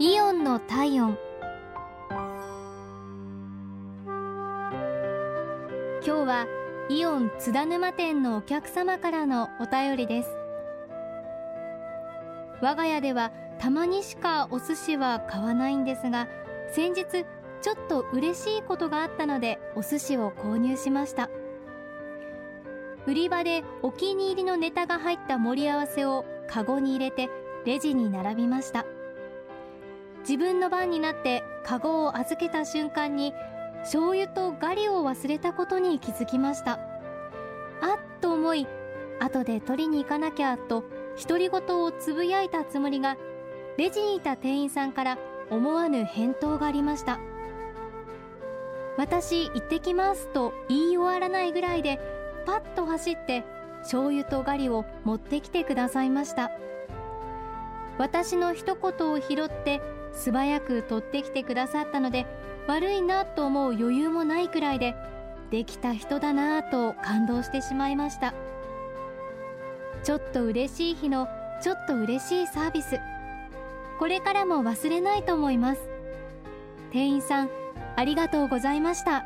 イオンの体温。今日はイオン津田沼店のお客様からのお便りです。我が家ではたまにしかお寿司は買わないんですが先日ちょっと嬉しいことがあったのでお寿司を購入しました。売り場でお気に入りのネタが入った盛り合わせをカゴに入れてレジに並びました。自分の番になってカゴを預けた瞬間に醤油とガリを忘れたことに気づきました。あっと思い後で取りに行かなきゃと独り言をつぶやいたつもりがレジにいた店員さんから思わぬ返答がありました。私行ってきますと言い終わらないぐらいでパッと走って醤油とガリを持ってきてくださいました。私の一言を拾って素早く取ってきてくださったので悪いなと思う余裕もないくらいでできた人だなぁと感動してしまいました。ちょっと嬉しい日のちょっと嬉しいサービス。これからも忘れないと思います。店員さんありがとうございました。